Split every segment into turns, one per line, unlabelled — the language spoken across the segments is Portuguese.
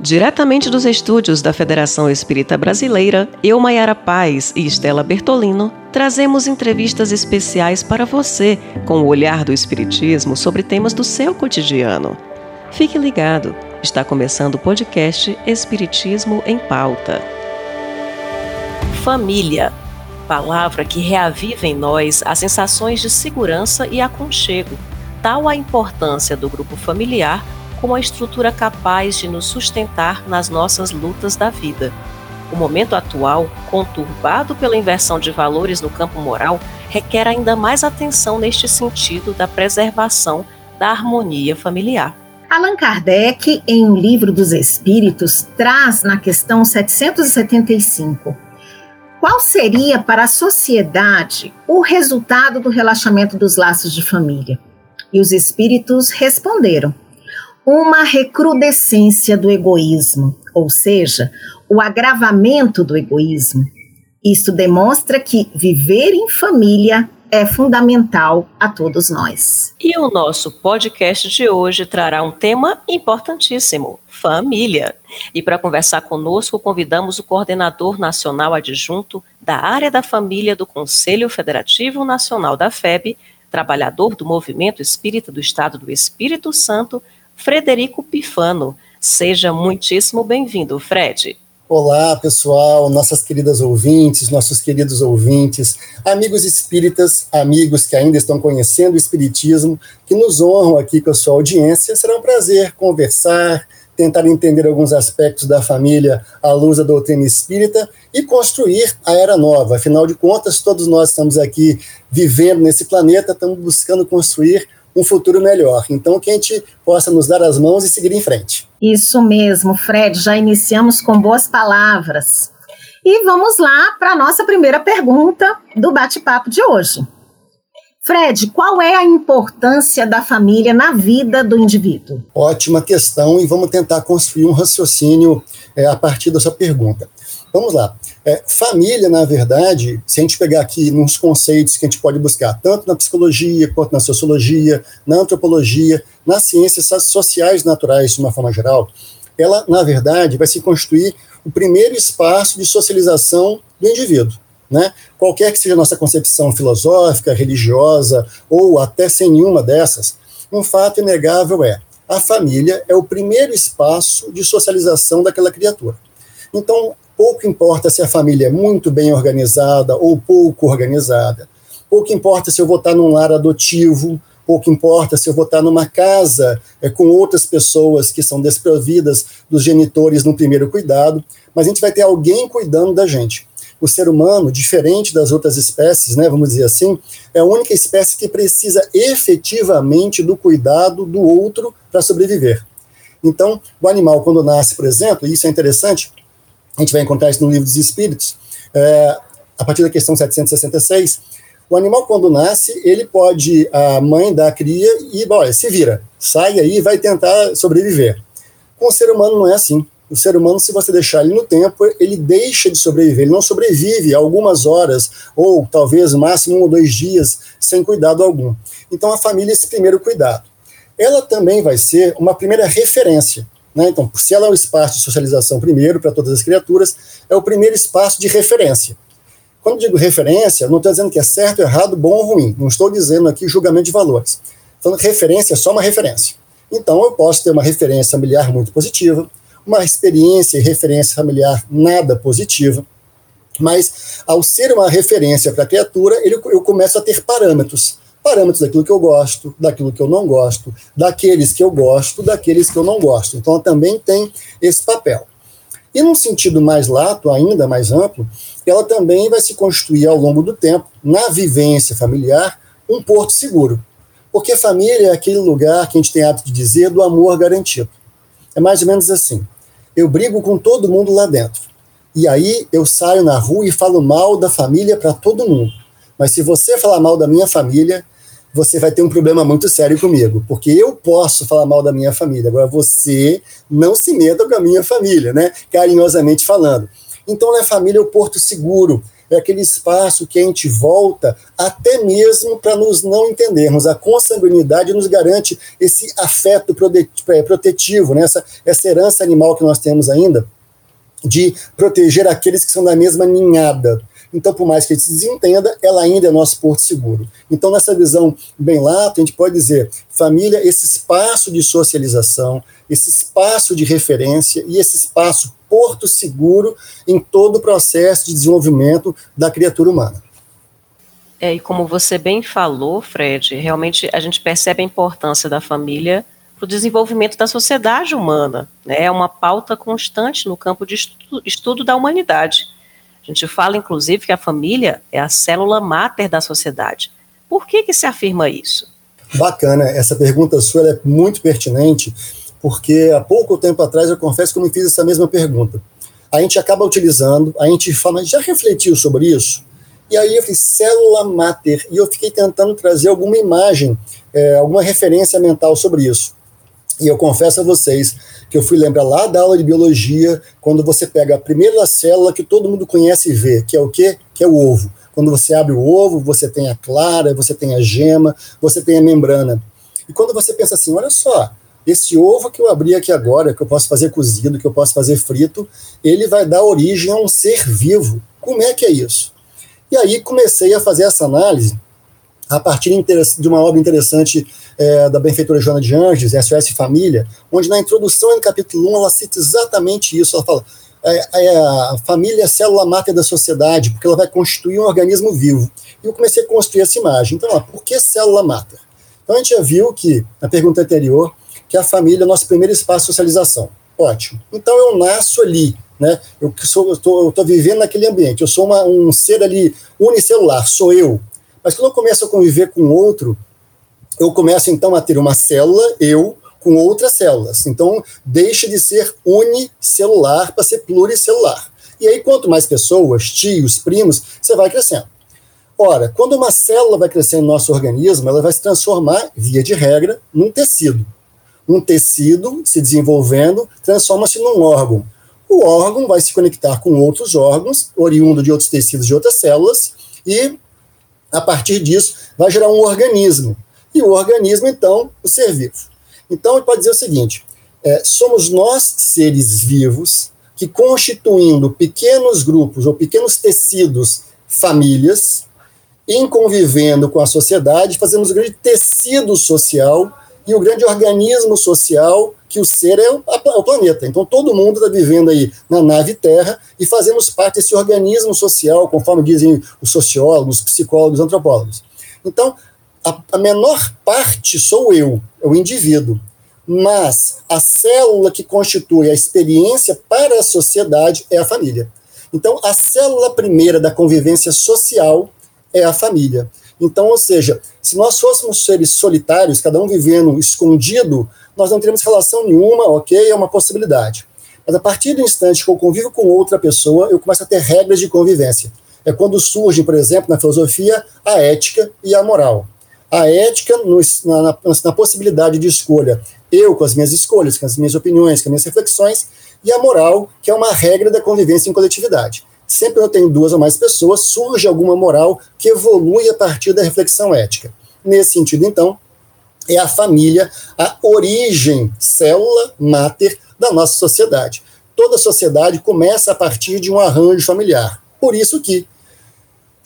Diretamente dos estúdios da Federação Espírita Brasileira, eu, Maiara Paz e Estela Bertolino, trazemos entrevistas especiais para você com o olhar do Espiritismo sobre temas do seu cotidiano. Fique ligado, está começando o podcast Espiritismo em Pauta. Família palavra que reaviva em nós as sensações de segurança e aconchego, tal a importância do grupo familiar como a estrutura capaz de nos sustentar nas nossas lutas da vida. O momento atual, conturbado pela inversão de valores no campo moral, requer ainda mais atenção neste sentido da preservação da harmonia familiar.
Allan Kardec, em O Livro dos Espíritos, traz na questão 775: Qual seria para a sociedade o resultado do relaxamento dos laços de família? E os espíritos responderam: uma recrudescência do egoísmo, ou seja, o agravamento do egoísmo. Isso demonstra que viver em família é fundamental a todos nós.
E o nosso podcast de hoje trará um tema importantíssimo: família. E para conversar conosco, convidamos o coordenador nacional adjunto da área da família do Conselho Federativo Nacional da FEB, trabalhador do Movimento Espírita do Estado do Espírito Santo, Frederico Pifano. Seja muitíssimo bem-vindo, Fred.
Olá, pessoal, nossas queridas ouvintes, nossos queridos ouvintes, amigos espíritas, amigos que ainda estão conhecendo o Espiritismo, que nos honram aqui com a sua audiência. Será um prazer conversar, tentar entender alguns aspectos da família à luz da doutrina espírita e construir a era nova. Afinal de contas, todos nós estamos aqui vivendo nesse planeta, estamos buscando construir um futuro melhor. Então, que a gente possa nos dar as mãos e seguir em frente.
Isso mesmo, Fred. Já iniciamos com boas palavras. E vamos lá para a nossa primeira pergunta do bate-papo de hoje. Fred, qual é a importância da família na vida do indivíduo?
Ótima questão, e vamos tentar construir um raciocínio é, a partir dessa pergunta. Vamos lá. É, família, na verdade, se a gente pegar aqui nos conceitos que a gente pode buscar, tanto na psicologia, quanto na sociologia, na antropologia, nas ciências sociais naturais, de uma forma geral, ela, na verdade, vai se constituir o primeiro espaço de socialização do indivíduo. Né? Qualquer que seja a nossa concepção filosófica, religiosa, ou até sem nenhuma dessas, um fato inegável é a família é o primeiro espaço de socialização daquela criatura. Então, pouco importa se a família é muito bem organizada ou pouco organizada, pouco importa se eu vou estar num lar adotivo, pouco importa se eu vou estar numa casa é, com outras pessoas que são desprovidas dos genitores no primeiro cuidado, mas a gente vai ter alguém cuidando da gente. O ser humano, diferente das outras espécies, né, vamos dizer assim, é a única espécie que precisa efetivamente do cuidado do outro para sobreviver. Então, o animal, quando nasce, por exemplo, e isso é interessante, a gente vai encontrar isso no livro dos Espíritos, é, a partir da questão 766, o animal, quando nasce, ele pode, a mãe da cria e, olha, se vira, sai aí e vai tentar sobreviver. Com o ser humano não é assim. O ser humano, se você deixar ele no tempo, ele deixa de sobreviver, ele não sobrevive algumas horas, ou talvez máximo um ou dois dias, sem cuidado algum. Então, a família é esse primeiro cuidado. Ela também vai ser uma primeira referência. Né? Então, se ela é o espaço de socialização primeiro para todas as criaturas, é o primeiro espaço de referência. Quando digo referência, não estou dizendo que é certo, errado, bom ou ruim. Não estou dizendo aqui julgamento de valores. Referência é só uma referência. Então, eu posso ter uma referência familiar muito positiva, uma experiência e referência familiar nada positiva, mas ao ser uma referência para a criatura, ele, eu começo a ter parâmetros parâmetros daquilo que eu gosto, daquilo que eu não gosto, daqueles que eu gosto, daqueles que eu não gosto. Então, ela também tem esse papel. E num sentido mais lato, ainda mais amplo, ela também vai se constituir ao longo do tempo, na vivência familiar, um porto seguro. Porque família é aquele lugar que a gente tem hábito de dizer do amor garantido. É mais ou menos assim. Eu brigo com todo mundo lá dentro. E aí eu saio na rua e falo mal da família para todo mundo. Mas se você falar mal da minha família, você vai ter um problema muito sério comigo, porque eu posso falar mal da minha família, agora você não se meta com a minha família, né? Carinhosamente falando. Então, a família é o porto seguro, é aquele espaço que a gente volta até mesmo para nos não entendermos. A consanguinidade nos garante esse afeto é, protetivo, né? essa, essa herança animal que nós temos ainda, de proteger aqueles que são da mesma ninhada. Então, por mais que a gente se desentenda, ela ainda é nosso porto seguro. Então, nessa visão bem lata, a gente pode dizer: família, esse espaço de socialização, esse espaço de referência e esse espaço porto seguro em todo o processo de desenvolvimento da criatura humana.
É, e como você bem falou, Fred, realmente a gente percebe a importância da família para o desenvolvimento da sociedade humana. Né? É uma pauta constante no campo de estudo, estudo da humanidade. A gente fala, inclusive, que a família é a célula máter da sociedade. Por que, que se afirma isso?
Bacana, essa pergunta sua é muito pertinente, porque há pouco tempo atrás eu confesso que eu me fiz essa mesma pergunta. A gente acaba utilizando, a gente fala, já refletiu sobre isso? E aí eu falei, célula máter, e eu fiquei tentando trazer alguma imagem, é, alguma referência mental sobre isso. E eu confesso a vocês que eu fui lembrar lá da aula de biologia, quando você pega a primeira célula que todo mundo conhece e vê, que é o quê? Que é o ovo. Quando você abre o ovo, você tem a clara, você tem a gema, você tem a membrana. E quando você pensa assim, olha só, esse ovo que eu abri aqui agora, que eu posso fazer cozido, que eu posso fazer frito, ele vai dar origem a um ser vivo. Como é que é isso? E aí comecei a fazer essa análise a partir de uma obra interessante é, da benfeitora Joana de Anjos, SOS Família, onde na introdução no capítulo 1 ela cita exatamente isso. Ela fala: é, é a família é a célula máter da sociedade, porque ela vai constituir um organismo vivo. E eu comecei a construir essa imagem. Então, ó, por que célula máter? Então, a gente já viu que, na pergunta anterior, que a família é o nosso primeiro espaço de socialização. Ótimo. Então, eu nasço ali, né? Eu estou vivendo naquele ambiente. Eu sou uma, um ser ali unicelular, sou eu. Mas quando eu começo a conviver com outro, eu começo então a ter uma célula, eu, com outras células. Então, deixa de ser unicelular para ser pluricelular. E aí, quanto mais pessoas, tios, primos, você vai crescendo. Ora, quando uma célula vai crescer no nosso organismo, ela vai se transformar, via de regra, num tecido. Um tecido se desenvolvendo transforma-se num órgão. O órgão vai se conectar com outros órgãos, oriundo de outros tecidos de outras células, e a partir disso vai gerar um organismo e o organismo, então, o ser vivo. Então, ele pode dizer o seguinte: é, somos nós, seres vivos, que constituindo pequenos grupos ou pequenos tecidos, famílias, em convivendo com a sociedade, fazemos o grande tecido social e o grande organismo social que o ser é o, o planeta. Então todo mundo está vivendo aí na nave Terra e fazemos parte desse organismo social, conforme dizem os sociólogos, psicólogos, antropólogos. Então a, a menor parte sou eu, é o indivíduo. Mas a célula que constitui a experiência para a sociedade é a família. Então, a célula primeira da convivência social é a família. Então, ou seja, se nós fôssemos seres solitários, cada um vivendo escondido, nós não teríamos relação nenhuma, ok? É uma possibilidade. Mas a partir do instante que eu convivo com outra pessoa, eu começo a ter regras de convivência. É quando surgem, por exemplo, na filosofia, a ética e a moral a ética no, na, na, possibilidade de escolha, eu com as minhas escolhas, com as minhas opiniões, com as minhas reflexões, e a moral, que é uma regra da convivência em coletividade. Sempre eu tenho duas ou mais pessoas, surge alguma moral que evolui a partir da reflexão ética. Nesse sentido, então, é a família a origem, célula, máter da nossa sociedade. Toda sociedade começa a partir de um arranjo familiar. Por isso que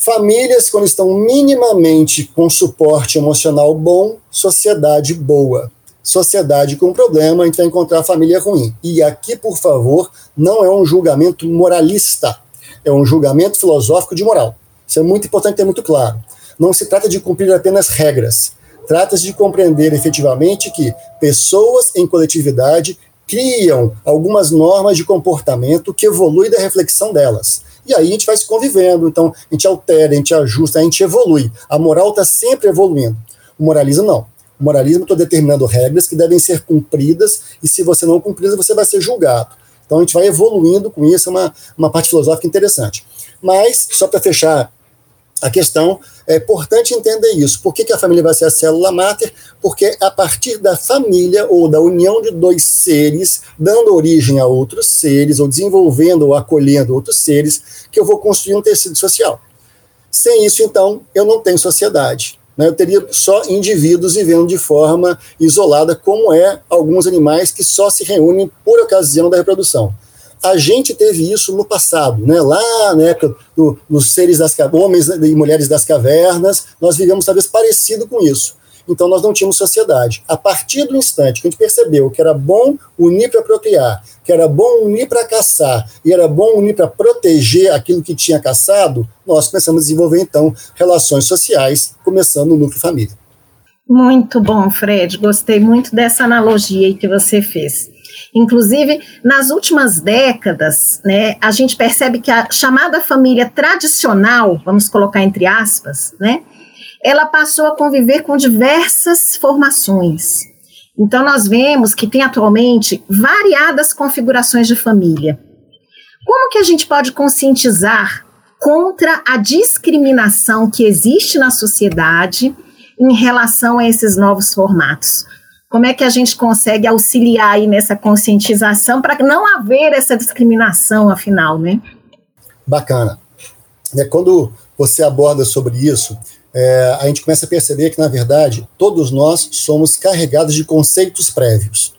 Famílias, quando estão minimamente com suporte emocional bom, sociedade boa. Sociedade com problema, a gente vai encontrar família ruim. E aqui, por favor, não é um julgamento moralista, é um julgamento filosófico de moral. Isso é muito importante ter muito claro. Não se trata de cumprir apenas regras, trata-se de compreender efetivamente que pessoas em coletividade criam algumas normas de comportamento que evoluem da reflexão delas. E aí a gente vai se convivendo, então a gente altera, a gente ajusta, a gente evolui. A moral está sempre evoluindo. O moralismo não. O moralismo está determinando regras que devem ser cumpridas, e se você não cumprir, você vai ser julgado. Então a gente vai evoluindo com isso, é uma, uma parte filosófica interessante. Mas, só para fechar A questão é importante entender isso. Por que, que a família vai ser a célula máter? Porque a partir da família ou da união de dois seres, dando origem a outros seres, ou desenvolvendo ou acolhendo outros seres, que eu vou construir um tecido social. Sem isso, então, eu não tenho sociedade. Né? Eu teria só indivíduos vivendo de forma isolada, como é alguns animais que só se reúnem por ocasião da reprodução a gente teve isso no passado, né? lá na época do, dos seres das homens e mulheres das cavernas, nós vivemos talvez parecido com isso. Então nós não tínhamos sociedade. A partir do instante que a gente percebeu que era bom unir para procriar, que era bom unir para caçar e era bom unir para proteger aquilo que tinha caçado, nós começamos a desenvolver então relações sociais, começando no núcleo família.
Muito bom, Fred. Gostei muito dessa analogia que você fez. Inclusive, nas últimas décadas, né, a gente percebe que a chamada família tradicional, vamos colocar entre aspas, né, ela passou a conviver com diversas formações. Então, nós vemos que tem atualmente variadas configurações de família. Como que a gente pode conscientizar contra a discriminação que existe na sociedade em relação a esses novos formatos? Como é que a gente consegue auxiliar aí nessa conscientização para não haver essa discriminação, afinal, né?
Bacana. É, quando você aborda sobre isso, é, a gente começa a perceber que, na verdade, todos nós somos carregados de conceitos prévios.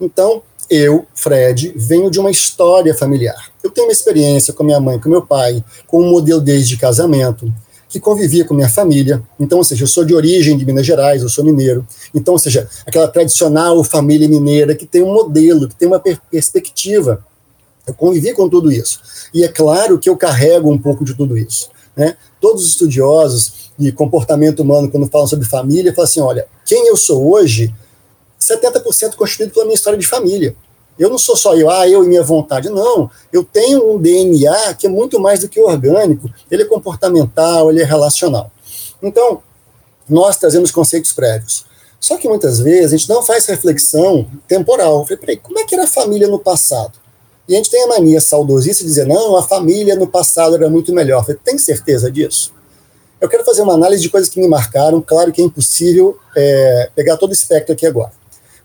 Então, eu, Fred, venho de uma história familiar. Eu tenho uma experiência com minha mãe, com meu pai, com um modelo desde casamento, que convivia com minha família. Então, ou seja, eu sou de origem de Minas Gerais, eu sou mineiro. Então, ou seja, aquela tradicional família mineira que tem um modelo, que tem uma per perspectiva. Eu convivi com tudo isso. E é claro que eu carrego um pouco de tudo isso. Né? Todos os estudiosos de comportamento humano, quando falam sobre família, falam assim: olha, quem eu sou hoje, 70% constituído pela minha história de família. Eu não sou só eu, ah, eu e minha vontade. Não, eu tenho um DNA que é muito mais do que orgânico. Ele é comportamental, ele é relacional. Então, nós trazemos conceitos prévios. Só que muitas vezes a gente não faz reflexão temporal. Falei, peraí, como é que era a família no passado? E a gente tem a mania saudosista de dizer, não, a família no passado era muito melhor. Falei, tem certeza disso? Eu quero fazer uma análise de coisas que me marcaram. Claro que é impossível é, pegar todo o espectro aqui agora.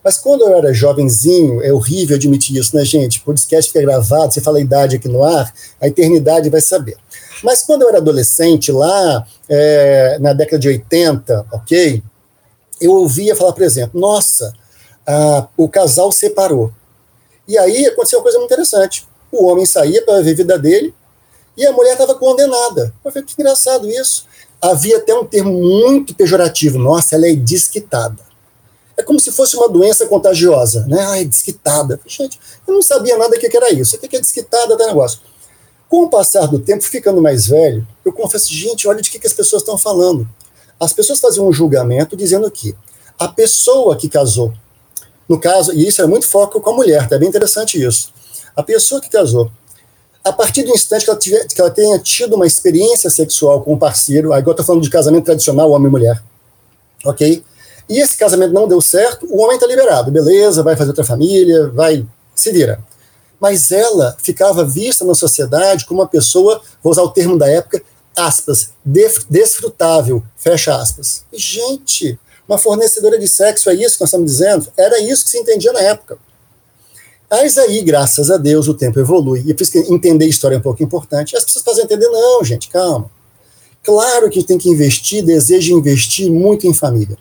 Mas quando eu era jovenzinho, é horrível admitir isso, né, gente? O podcast fica gravado, você fala a idade aqui no ar, a eternidade vai saber. Mas quando eu era adolescente, lá é, na década de 80, ok? Eu ouvia falar, por exemplo, nossa, a, o casal separou. E aí aconteceu uma coisa muito interessante. O homem saía para ver a vida dele e a mulher estava condenada. Eu falei, que engraçado isso. Havia até um termo muito pejorativo. Nossa, ela é desquitada. É como se fosse uma doença contagiosa, né? Ai, desquitada. Gente, eu não sabia nada que era isso. O que é desquitada da negócio? Com o passar do tempo, ficando mais velho, eu confesso, gente, olha de que, que as pessoas estão falando. As pessoas faziam um julgamento dizendo que a pessoa que casou, no caso, e isso é muito foco com a mulher, tá bem interessante isso. A pessoa que casou, a partir do instante que ela, tiver, que ela tenha tido uma experiência sexual com um parceiro, agora eu estou falando de casamento tradicional, homem e mulher, ok? E esse casamento não deu certo, o homem está liberado, beleza, vai fazer outra família, vai, se vira. Mas ela ficava vista na sociedade como uma pessoa, vou usar o termo da época, aspas, desfrutável, fecha aspas. E, gente, uma fornecedora de sexo, é isso que nós estamos dizendo? Era isso que se entendia na época. Mas aí, graças a Deus, o tempo evolui. E por isso que entender a história é um pouco importante. As pessoas fazem entender, não, gente, calma. Claro que tem que investir, deseja investir muito em família.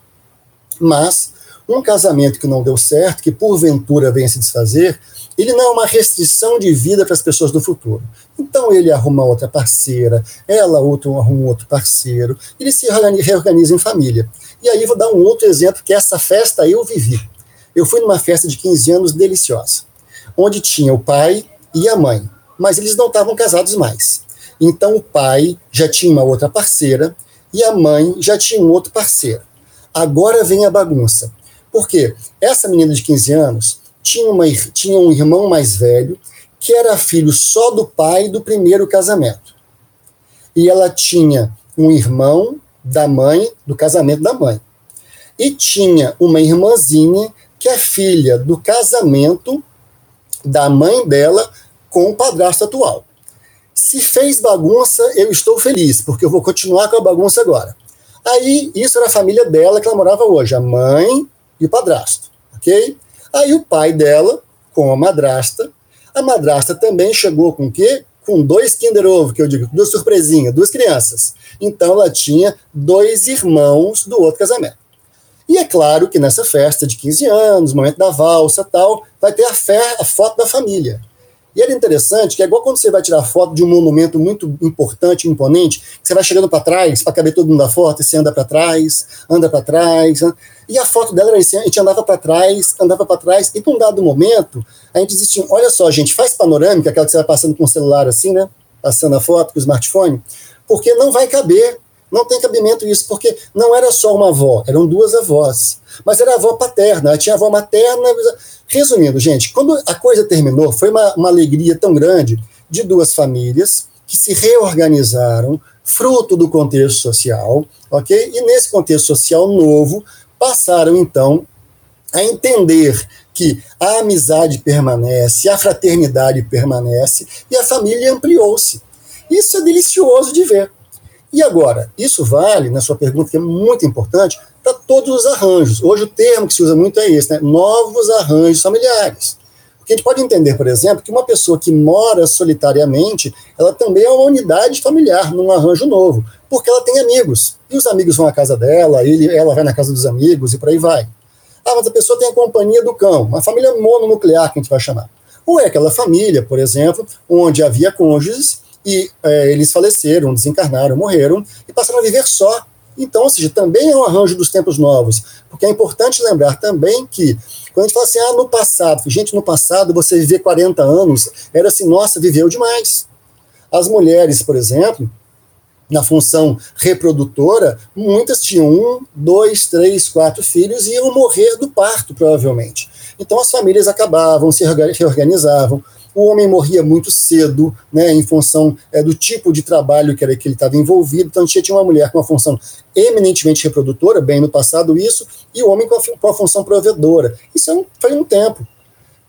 Mas um casamento que não deu certo, que porventura venha se desfazer, ele não é uma restrição de vida para as pessoas do futuro. Então ele arruma outra parceira, ela outro, arruma outro parceiro, ele se reorganiza em família. E aí vou dar um outro exemplo, que essa festa eu vivi. Eu fui numa festa de 15 anos deliciosa, onde tinha o pai e a mãe, mas eles não estavam casados mais. Então o pai já tinha uma outra parceira e a mãe já tinha um outro parceiro. Agora vem a bagunça. Por quê? Essa menina de 15 anos tinha, uma, tinha um irmão mais velho que era filho só do pai do primeiro casamento. E ela tinha um irmão da mãe, do casamento da mãe. E tinha uma irmãzinha que é filha do casamento da mãe dela com o padrasto atual. Se fez bagunça, eu estou feliz, porque eu vou continuar com a bagunça agora. Aí, isso era a família dela que ela morava hoje, a mãe e o padrasto, ok? Aí o pai dela, com a madrasta, a madrasta também chegou com o quê? Com dois Kinder Ovo, que eu digo, duas surpresinhas, duas crianças. Então ela tinha dois irmãos do outro casamento. E é claro que nessa festa de 15 anos, momento da valsa tal, vai ter a, a foto da família. E era interessante que é igual quando você vai tirar foto de um monumento muito importante, imponente, você vai chegando para trás, para caber todo mundo da foto, e você anda para trás, anda para trás. E a foto dela era assim, a gente andava para trás, andava para trás, e num dado momento, a gente dizia assim, olha só, gente, faz panorâmica, aquela que você vai passando com o celular assim, né? Passando a foto com o smartphone, porque não vai caber não tem cabimento isso, porque não era só uma avó, eram duas avós. Mas era avó paterna, tinha avó materna. Resumindo, gente, quando a coisa terminou, foi uma, uma alegria tão grande de duas famílias que se reorganizaram, fruto do contexto social, ok? E nesse contexto social novo, passaram então a entender que a amizade permanece, a fraternidade permanece e a família ampliou-se. Isso é delicioso de ver. E agora, isso vale, na sua pergunta, que é muito importante, para todos os arranjos. Hoje o termo que se usa muito é esse, né? novos arranjos familiares. Porque a gente pode entender, por exemplo, que uma pessoa que mora solitariamente, ela também é uma unidade familiar num arranjo novo, porque ela tem amigos. E os amigos vão à casa dela, ele, ela vai na casa dos amigos e por aí vai. Ah, mas a pessoa tem a companhia do cão, uma família mononuclear, que a gente vai chamar. Ou é aquela família, por exemplo, onde havia cônjuges e é, eles faleceram, desencarnaram, morreram e passaram a viver só. Então, ou seja, também é um arranjo dos tempos novos, porque é importante lembrar também que, quando a gente fala assim, ah, no passado, gente, no passado você viver 40 anos, era assim, nossa, viveu demais. As mulheres, por exemplo, na função reprodutora, muitas tinham um, dois, três, quatro filhos e iam morrer do parto, provavelmente. Então as famílias acabavam, se reorganizavam, o homem morria muito cedo, né, em função é, do tipo de trabalho que, era, que ele estava envolvido. Então, a gente tinha uma mulher com uma função eminentemente reprodutora, bem no passado isso, e o homem com a, com a função provedora. Isso é um, foi um tempo.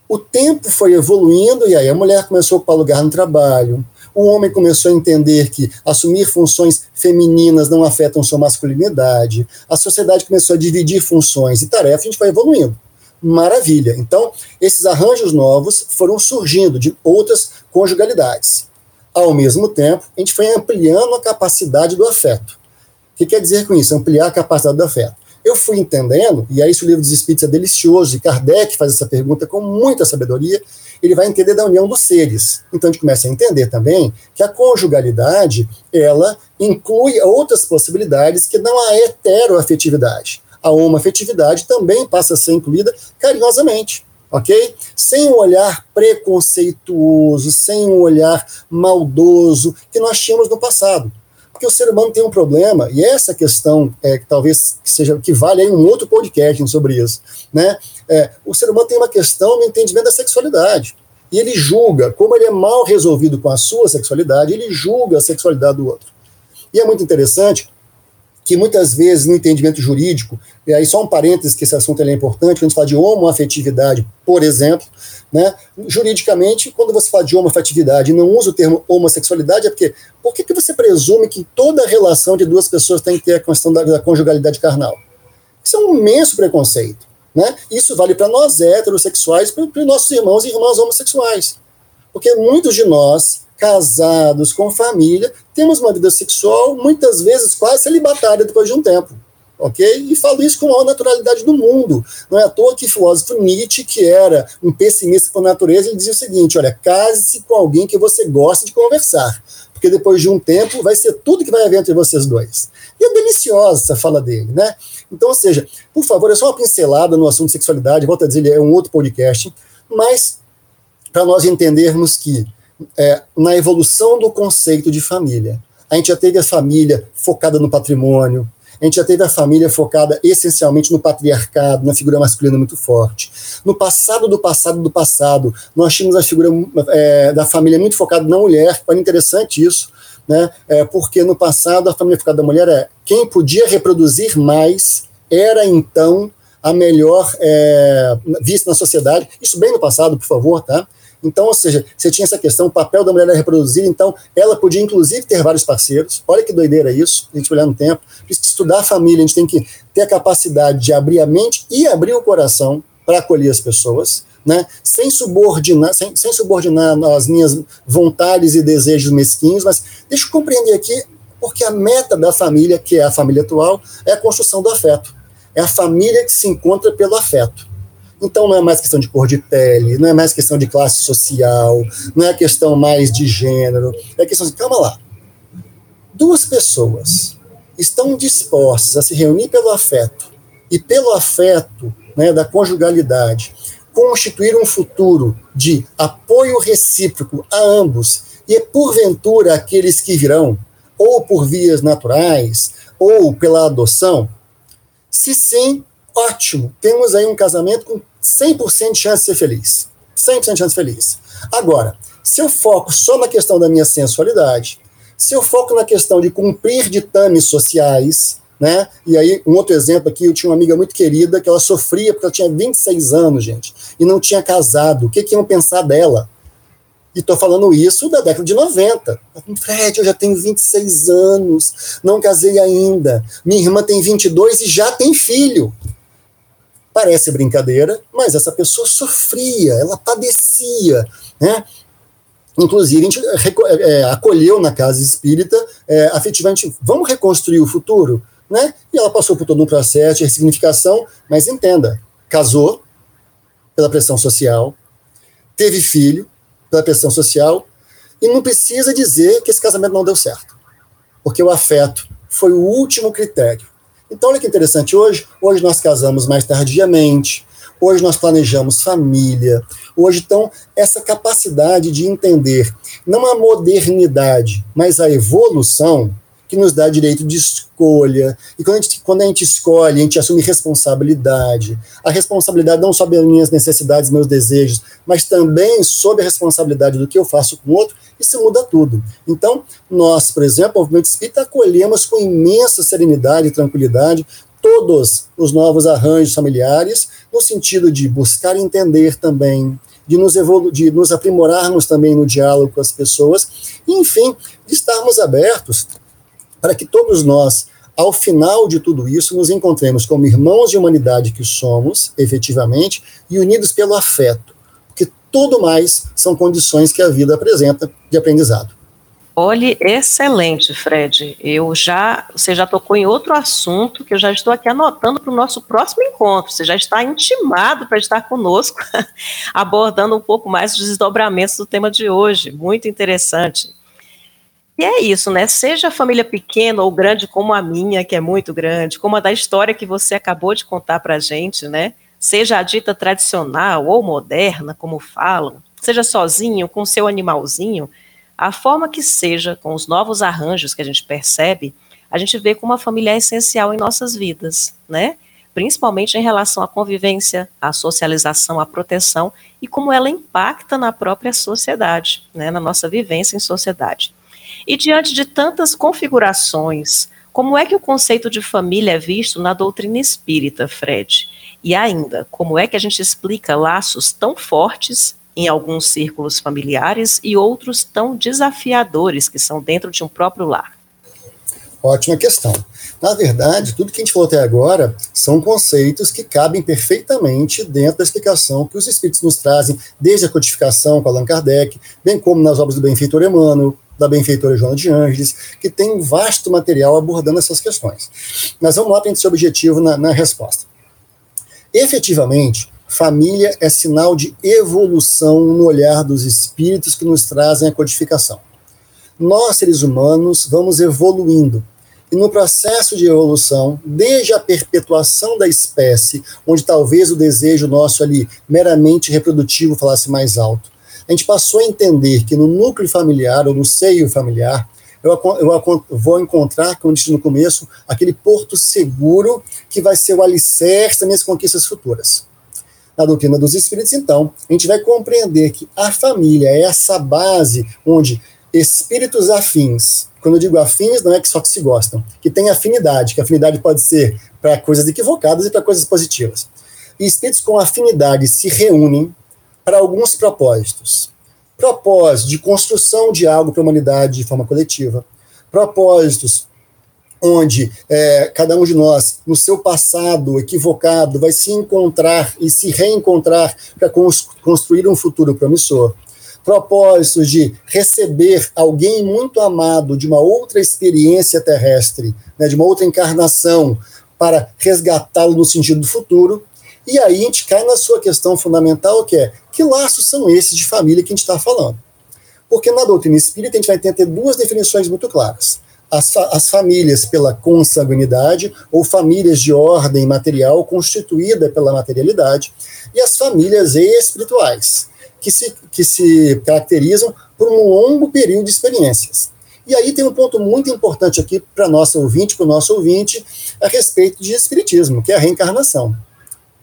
O tempo foi evoluindo e aí a mulher começou a ocupar lugar no trabalho, o homem começou a entender que assumir funções femininas não afetam sua masculinidade, a sociedade começou a dividir funções e tarefas, a gente vai evoluindo maravilha. Então, esses arranjos novos foram surgindo de outras conjugalidades. Ao mesmo tempo, a gente foi ampliando a capacidade do afeto. O que quer dizer com isso? Ampliar a capacidade do afeto. Eu fui entendendo, e aí o livro dos Espíritos é delicioso, e Kardec faz essa pergunta com muita sabedoria, ele vai entender da união dos seres. Então a gente começa a entender também que a conjugalidade, ela inclui outras possibilidades que não a heteroafetividade a homoafetividade também passa a ser incluída carinhosamente, ok? Sem um olhar preconceituoso, sem um olhar maldoso que nós tínhamos no passado. Porque o ser humano tem um problema, e essa questão é, que talvez seja que vale aí um outro podcast sobre isso, né? É, o ser humano tem uma questão no entendimento da sexualidade. E ele julga, como ele é mal resolvido com a sua sexualidade, ele julga a sexualidade do outro. E é muito interessante que muitas vezes no entendimento jurídico, e aí só um parênteses que esse assunto é importante, quando a gente fala de homoafetividade, por exemplo, né, juridicamente, quando você fala de homoafetividade e não usa o termo homossexualidade, é porque por que, você presume que toda relação de duas pessoas tem que ter a questão da, da conjugalidade carnal? Isso é um imenso preconceito. Né? Isso vale para nós heterossexuais, para os nossos irmãos e irmãs homossexuais. Porque muitos de nós casados, com família, temos uma vida sexual muitas vezes quase celibatária depois de um tempo. Ok? E falo isso com a maior naturalidade do mundo. Não é à toa que o filósofo Nietzsche, que era um pessimista por natureza, ele dizia o seguinte: olha, case-se com alguém que você gosta de conversar, porque depois de um tempo vai ser tudo que vai haver entre vocês dois. E é deliciosa essa fala dele, né? Então, ou seja, por favor, é só uma pincelada no assunto de sexualidade, volto a dizer, é um outro podcast, mas para nós entendermos que é, na evolução do conceito de família. A gente já teve a família focada no patrimônio, a gente já teve a família focada essencialmente no patriarcado, na figura masculina muito forte. No passado do passado do passado, nós tínhamos a figura é, da família muito focada na mulher, foi interessante isso, né? É, porque no passado a família focada da mulher é quem podia reproduzir mais era então a melhor é, vista na sociedade. Isso bem no passado, por favor, tá? Então, ou seja, você tinha essa questão, o papel da mulher era reproduzir, então ela podia inclusive ter vários parceiros. Olha que doideira isso, a gente olhar no tempo. Estudar a família, a gente tem que ter a capacidade de abrir a mente e abrir o coração para acolher as pessoas, né? sem subordinar, sem, sem subordinar as minhas vontades e desejos mesquinhos, mas deixa eu compreender aqui, porque a meta da família, que é a família atual, é a construção do afeto. É a família que se encontra pelo afeto. Então não é mais questão de cor de pele, não é mais questão de classe social, não é questão mais de gênero, é questão de, calma lá, duas pessoas estão dispostas a se reunir pelo afeto e pelo afeto né, da conjugalidade constituir um futuro de apoio recíproco a ambos e porventura aqueles que virão ou por vias naturais ou pela adoção, se sim, ótimo, temos aí um casamento com 100% de chance de ser feliz. 100% de chance de feliz. Agora, se eu foco só na questão da minha sensualidade, se eu foco na questão de cumprir ditames sociais, né? E aí, um outro exemplo aqui, eu tinha uma amiga muito querida que ela sofria porque ela tinha 26 anos, gente, e não tinha casado. O que, que iam pensar dela? E estou falando isso da década de 90. Fred, eu já tenho 26 anos, não casei ainda. Minha irmã tem 22 e já tem filho. Parece brincadeira, mas essa pessoa sofria, ela padecia, né? Inclusive, a gente é, acolheu na casa espírita, é, afetivamente, vamos reconstruir o futuro? Né? E ela passou por todo um processo de ressignificação, mas entenda, casou pela pressão social, teve filho pela pressão social, e não precisa dizer que esse casamento não deu certo, porque o afeto foi o último critério. Então, olha que interessante, hoje, hoje nós casamos mais tardiamente, hoje nós planejamos família, hoje, então, essa capacidade de entender não a modernidade, mas a evolução, que nos dá direito de escolha. E quando a, gente, quando a gente escolhe, a gente assume responsabilidade. A responsabilidade não sobre as minhas necessidades, meus desejos, mas também sobre a responsabilidade do que eu faço com o outro, isso muda tudo. Então, nós, por exemplo, o movimento espírita, acolhemos com imensa serenidade e tranquilidade todos os novos arranjos familiares, no sentido de buscar entender também, de nos, evolu de nos aprimorarmos também no diálogo com as pessoas, e, enfim, de estarmos abertos para que todos nós, ao final de tudo isso, nos encontremos como irmãos de humanidade que somos, efetivamente, e unidos pelo afeto, porque tudo mais são condições que a vida apresenta de aprendizado.
Olhe, excelente, Fred. Eu já, você já tocou em outro assunto que eu já estou aqui anotando para o nosso próximo encontro. Você já está intimado para estar conosco, abordando um pouco mais os desdobramentos do tema de hoje. Muito interessante. E é isso, né? Seja a família pequena ou grande como a minha, que é muito grande, como a da história que você acabou de contar para a gente, né? Seja a dita tradicional ou moderna, como falam, seja sozinho, com seu animalzinho, a forma que seja, com os novos arranjos que a gente percebe, a gente vê como a família é essencial em nossas vidas, né? Principalmente em relação à convivência, à socialização, à proteção e como ela impacta na própria sociedade, né? Na nossa vivência em sociedade. E diante de tantas configurações, como é que o conceito de família é visto na doutrina espírita, Fred? E ainda, como é que a gente explica laços tão fortes em alguns círculos familiares e outros tão desafiadores que são dentro de um próprio lar?
Ótima questão. Na verdade, tudo que a gente falou até agora são conceitos que cabem perfeitamente dentro da explicação que os espíritos nos trazem, desde a codificação com Allan Kardec, bem como nas obras do benfeitor Emmanuel, da benfeitora Joana de Ângeles, que tem um vasto material abordando essas questões. Mas vamos lá para esse objetivo na, na resposta. Efetivamente, família é sinal de evolução no olhar dos espíritos que nos trazem a codificação. Nós, seres humanos, vamos evoluindo. E no processo de evolução, desde a perpetuação da espécie, onde talvez o desejo nosso ali meramente reprodutivo falasse mais alto, a gente passou a entender que no núcleo familiar ou no seio familiar, eu, eu vou encontrar, como disse no começo, aquele porto seguro que vai ser o alicerce das minhas conquistas futuras. Na doutrina dos espíritos, então, a gente vai compreender que a família é essa base onde espíritos afins, quando eu digo afins, não é que só que se gostam, que tem afinidade, que afinidade pode ser para coisas equivocadas e para coisas positivas. E espíritos com afinidade se reúnem para alguns propósitos. propósito de construção de algo para a humanidade de forma coletiva, propósitos onde é, cada um de nós, no seu passado equivocado, vai se encontrar e se reencontrar para construir um futuro promissor. Propósitos de receber alguém muito amado de uma outra experiência terrestre, né, de uma outra encarnação, para resgatá-lo no sentido do futuro. E aí a gente cai na sua questão fundamental, que é que laços são esses de família que a gente está falando? Porque na doutrina espírita a gente vai ter duas definições muito claras as, as famílias pela consanguinidade, ou famílias de ordem material constituída pela materialidade, e as famílias espirituais, que se, que se caracterizam por um longo período de experiências. E aí tem um ponto muito importante aqui para nosso ouvinte, para o nosso ouvinte, a respeito de espiritismo, que é a reencarnação.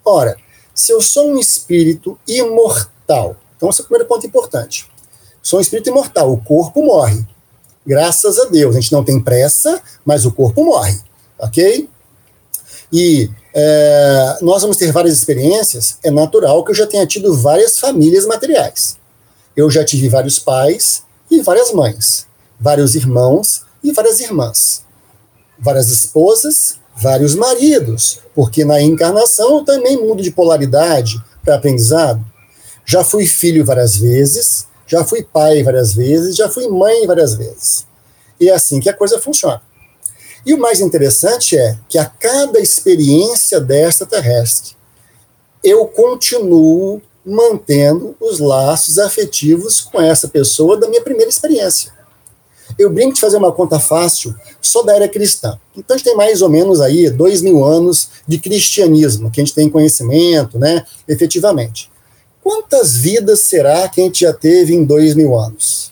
Ora, se eu sou um espírito imortal, então esse é o primeiro ponto importante. Sou um espírito imortal, o corpo morre. Graças a Deus, a gente não tem pressa, mas o corpo morre, ok? E é, nós vamos ter várias experiências. É natural que eu já tenha tido várias famílias materiais. Eu já tive vários pais e várias mães, vários irmãos e várias irmãs, várias esposas, vários maridos, porque na encarnação eu também mudo de polaridade para aprendizado. Já fui filho várias vezes, já fui pai várias vezes, já fui mãe várias vezes. E é assim que a coisa funciona. E o mais interessante é que a cada experiência desta terrestre, eu continuo mantendo os laços afetivos com essa pessoa da minha primeira experiência. Eu brinco de fazer uma conta fácil só da era cristã. Então a gente tem mais ou menos aí dois mil anos de cristianismo, que a gente tem conhecimento, né, efetivamente. Quantas vidas será que a gente já teve em dois mil anos?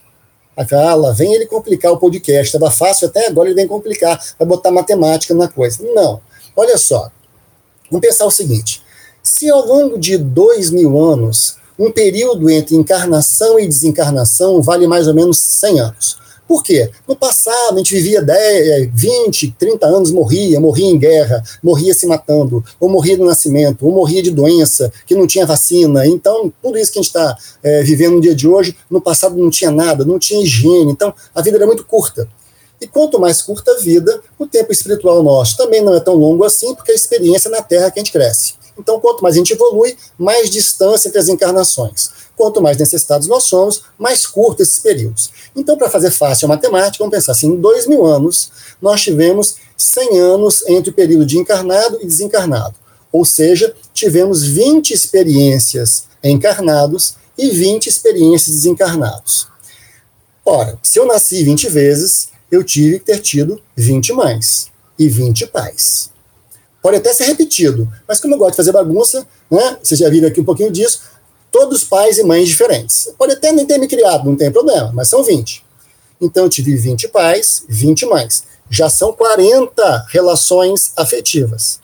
Ah, lá vem ele complicar o podcast. Estava fácil até agora, ele vem complicar, vai botar matemática na coisa. Não. Olha só. Vamos pensar o seguinte: se ao longo de dois mil anos, um período entre encarnação e desencarnação vale mais ou menos 100 anos. Por quê? No passado, a gente vivia 10, 20, 30 anos, morria, morria em guerra, morria se matando, ou morria do nascimento, ou morria de doença, que não tinha vacina. Então, tudo isso que a gente está é, vivendo no dia de hoje, no passado não tinha nada, não tinha higiene. Então, a vida era muito curta. E quanto mais curta a vida, o tempo espiritual nosso também não é tão longo assim, porque a experiência é na Terra que a gente cresce. Então, quanto mais a gente evolui, mais distância entre as encarnações. Quanto mais necessitados nós somos, mais curto esses períodos. Então, para fazer fácil a matemática, vamos pensar assim: em dois mil anos, nós tivemos 100 anos entre o período de encarnado e desencarnado. Ou seja, tivemos 20 experiências encarnados e 20 experiências desencarnados. Ora, se eu nasci 20 vezes, eu tive que ter tido 20 mães e 20 pais. Pode até ser repetido, mas como eu gosto de fazer bagunça, né? Vocês já viram aqui um pouquinho disso, todos pais e mães diferentes. Pode até nem ter me criado, não tem problema, mas são 20. Então eu tive 20 pais, 20 mães. Já são 40 relações afetivas.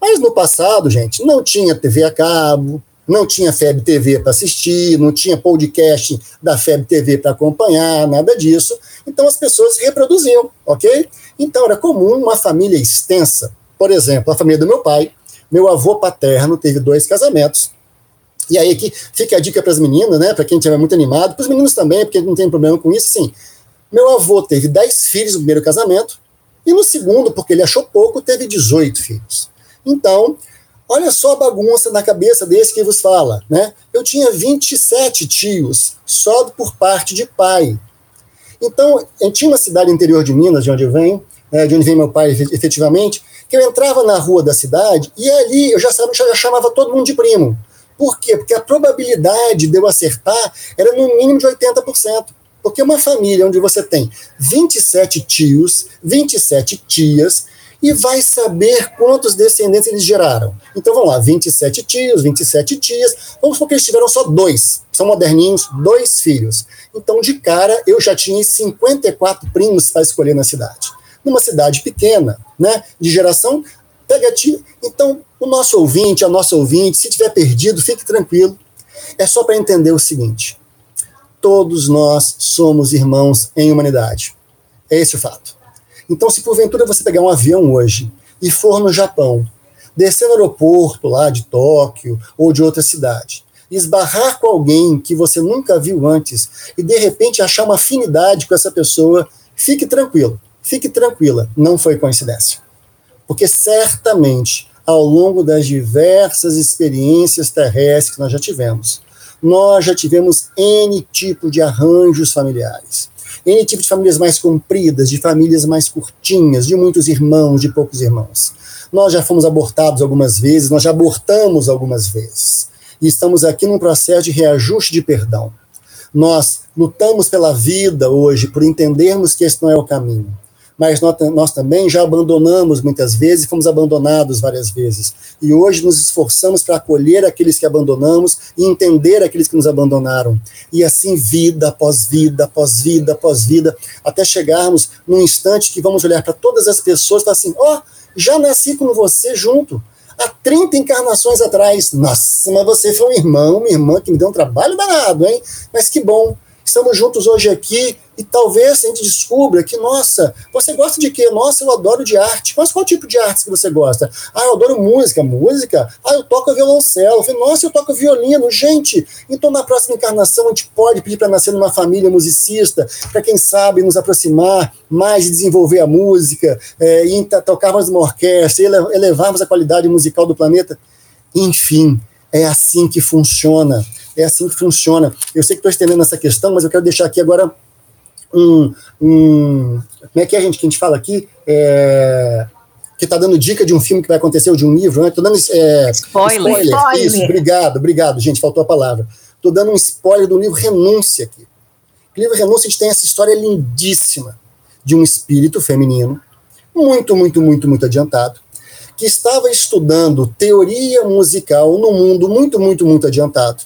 Mas no passado, gente, não tinha TV a cabo, não tinha FEB TV para assistir, não tinha podcast da FEB TV para acompanhar, nada disso. Então as pessoas reproduziam, ok? Então era comum uma família extensa por exemplo, a família do meu pai, meu avô paterno teve dois casamentos. E aí aqui fica a dica para as meninas, né? Para quem estiver muito animado, para os meninos também, porque não tem problema com isso. Sim, meu avô teve 10 filhos no primeiro casamento, e no segundo, porque ele achou pouco, teve 18 filhos. Então, olha só a bagunça na cabeça desse que vos fala, né? Eu tinha 27 tios, só por parte de pai. Então, tinha uma cidade interior de Minas, de onde eu venho, é, de onde vem meu pai efetivamente, que eu entrava na rua da cidade e ali eu já, já chamava todo mundo de primo. Por quê? Porque a probabilidade de eu acertar era no mínimo de 80%. Porque uma família onde você tem 27 tios, 27 tias, e vai saber quantos descendentes eles geraram. Então vamos lá, 27 tios, 27 tias, vamos supor que eles tiveram só dois, são moderninhos, dois filhos. Então, de cara, eu já tinha 54 primos para escolher na cidade numa cidade pequena, né, de geração pegativa. Então, o nosso ouvinte, a nossa ouvinte, se tiver perdido, fique tranquilo. É só para entender o seguinte: todos nós somos irmãos em humanidade. É esse o fato. Então, se porventura você pegar um avião hoje e for no Japão, descer no aeroporto lá de Tóquio ou de outra cidade, esbarrar com alguém que você nunca viu antes e de repente achar uma afinidade com essa pessoa, fique tranquilo, fique tranquila, não foi coincidência. Porque certamente, ao longo das diversas experiências terrestres que nós já tivemos, nós já tivemos N tipo de arranjos familiares. N tipo de famílias mais compridas, de famílias mais curtinhas, de muitos irmãos, de poucos irmãos. Nós já fomos abortados algumas vezes, nós já abortamos algumas vezes. E estamos aqui num processo de reajuste de perdão. Nós lutamos pela vida hoje por entendermos que esse não é o caminho mas nós, nós também já abandonamos muitas vezes fomos abandonados várias vezes. E hoje nos esforçamos para acolher aqueles que abandonamos e entender aqueles que nos abandonaram. E assim, vida após vida, após vida, após vida, até chegarmos num instante que vamos olhar para todas as pessoas e falar assim: ó, oh, já nasci com você junto. Há 30 encarnações atrás. Nossa, mas você foi um irmão, uma irmã que me deu um trabalho danado, hein? Mas que bom. Estamos juntos hoje aqui e talvez a gente descubra que, nossa, você gosta de quê? Nossa, eu adoro de arte. Mas qual tipo de arte que você gosta? Ah, eu adoro música. Música? Ah, eu toco violoncelo. Nossa, eu toco violino. Gente, então na próxima encarnação a gente pode pedir para nascer numa família musicista, para quem sabe nos aproximar mais de desenvolver a música, é, e tocarmos numa orquestra, elevarmos a qualidade musical do planeta. Enfim, é assim que funciona. É assim que funciona. Eu sei que estou estendendo essa questão, mas eu quero deixar aqui agora um, um, como é que é, gente, que a gente fala aqui? É, que está dando dica de um filme que vai acontecer, ou de um livro, né? Estou dando é,
spoiler. spoiler.
spoiler. Isso, obrigado, obrigado, gente, faltou a palavra. Estou dando um spoiler do livro Renúncia aqui. O livro Renúncia a gente tem essa história lindíssima de um espírito feminino, muito, muito, muito, muito adiantado, que estava estudando teoria musical no mundo muito, muito, muito adiantado,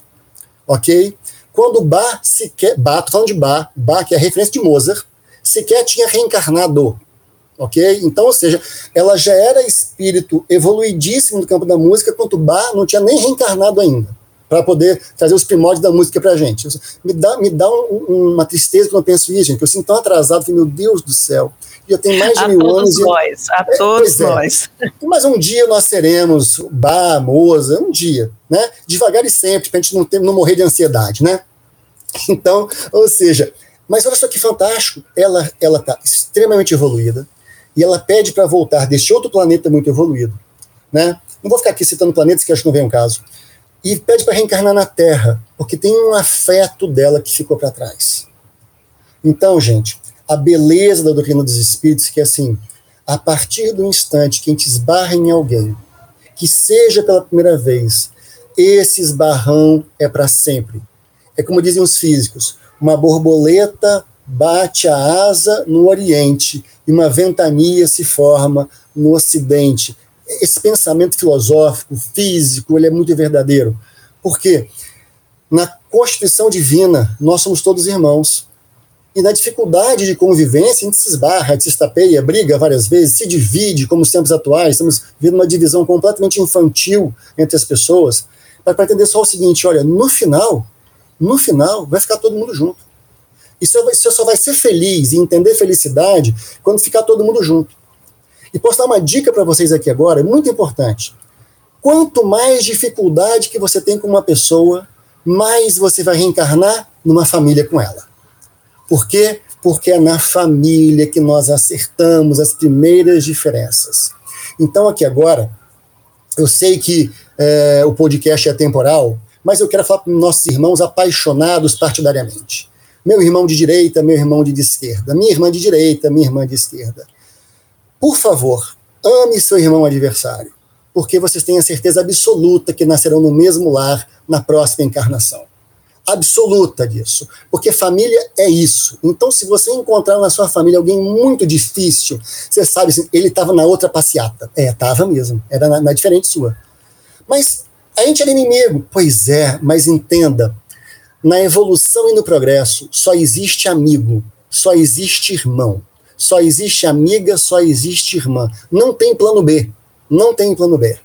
ok? Quando Bach sequer, Bach, tô falando de Bach, Bach que é a referência de Mozart, sequer tinha reencarnado, ok? Então, ou seja, ela já era espírito evoluidíssimo no campo da música, quanto Bach não tinha nem reencarnado ainda, para poder trazer os primórdios da música para a gente. Me dá, me dá um, uma tristeza quando eu penso isso, gente, que eu sinto tão atrasado, meu Deus do céu, já tem mais de
a
mil
todos
anos.
Nós, e, a é, todos é. nós.
Mas um dia nós seremos Bach, Mozart, um dia, né? Devagar e sempre, para a gente não, ter, não morrer de ansiedade, né? Então, ou seja, mas olha só que fantástico, ela ela está extremamente evoluída e ela pede para voltar deste outro planeta muito evoluído, né? Não vou ficar aqui citando planetas que acho que não vem um caso. E pede para reencarnar na Terra, porque tem um afeto dela que ficou para trás. Então, gente, a beleza da doutrina dos espíritos que é assim, a partir do instante que a gente esbarra em alguém, que seja pela primeira vez, esse esbarrão é para sempre. É como dizem os físicos: uma borboleta bate a asa no Oriente e uma ventania se forma no Ocidente. Esse pensamento filosófico, físico, ele é muito verdadeiro. Por quê? Na Constituição Divina, nós somos todos irmãos. E na dificuldade de convivência, a gente se esbarra, se estapeia, briga várias vezes, se divide, como os tempos atuais, estamos vendo uma divisão completamente infantil entre as pessoas, para entender só o seguinte: olha, no final, no final vai ficar todo mundo junto. E você só vai ser feliz e entender felicidade quando ficar todo mundo junto. E posso dar uma dica para vocês aqui agora, é muito importante. Quanto mais dificuldade que você tem com uma pessoa, mais você vai reencarnar numa família com ela. Por quê? Porque é na família que nós acertamos as primeiras diferenças. Então, aqui agora, eu sei que é, o podcast é temporal, mas eu quero falar para nossos irmãos apaixonados partidariamente. Meu irmão de direita, meu irmão de esquerda, minha irmã de direita, minha irmã de esquerda. Por favor, ame seu irmão adversário, porque vocês têm a certeza absoluta que nascerão no mesmo lar na próxima encarnação. Absoluta disso. Porque família é isso. Então, se você encontrar na sua família alguém muito difícil, você sabe assim, ele estava na outra passeata. É, estava mesmo. Era na, na diferente sua. Mas a gente era inimigo. Pois é, mas entenda: na evolução e no progresso só existe amigo, só existe irmão, só existe amiga, só existe irmã. Não tem plano B. Não tem plano B.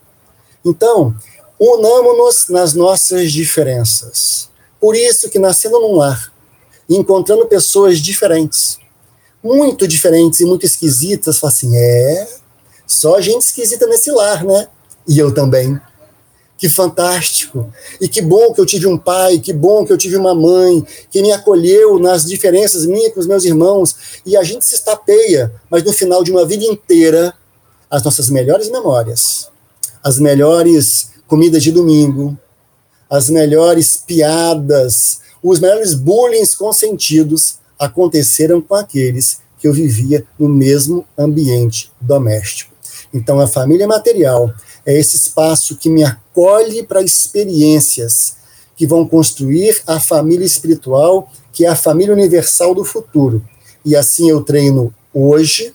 Então, unamos-nos nas nossas diferenças. Por isso que nascendo num lar, encontrando pessoas diferentes, muito diferentes e muito esquisitas, fala assim: é, só gente esquisita nesse lar, né? E eu também. Que fantástico. E que bom que eu tive um pai, que bom que eu tive uma mãe, que me acolheu nas diferenças minhas com os meus irmãos. E a gente se estapeia, mas no final de uma vida inteira, as nossas melhores memórias, as melhores comidas de domingo, as melhores piadas, os melhores bullying consentidos aconteceram com aqueles que eu vivia no mesmo ambiente doméstico. Então, a família material é esse espaço que me acolhe para experiências que vão construir a família espiritual, que é a família universal do futuro. E assim eu treino hoje,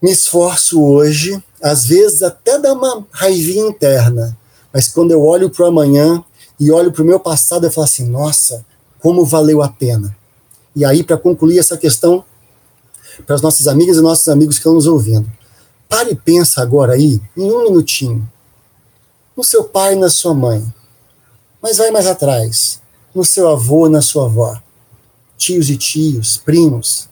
me esforço hoje, às vezes até dá uma raivinha interna, mas quando eu olho para o amanhã e olho para o meu passado, eu falo assim: nossa, como valeu a pena. E aí, para concluir essa questão, para as nossas amigas e nossos amigos que estão nos ouvindo, Pare e pensa agora aí, em um minutinho, no seu pai e na sua mãe. Mas vai mais atrás, no seu avô e na sua avó. Tios e tios, primos.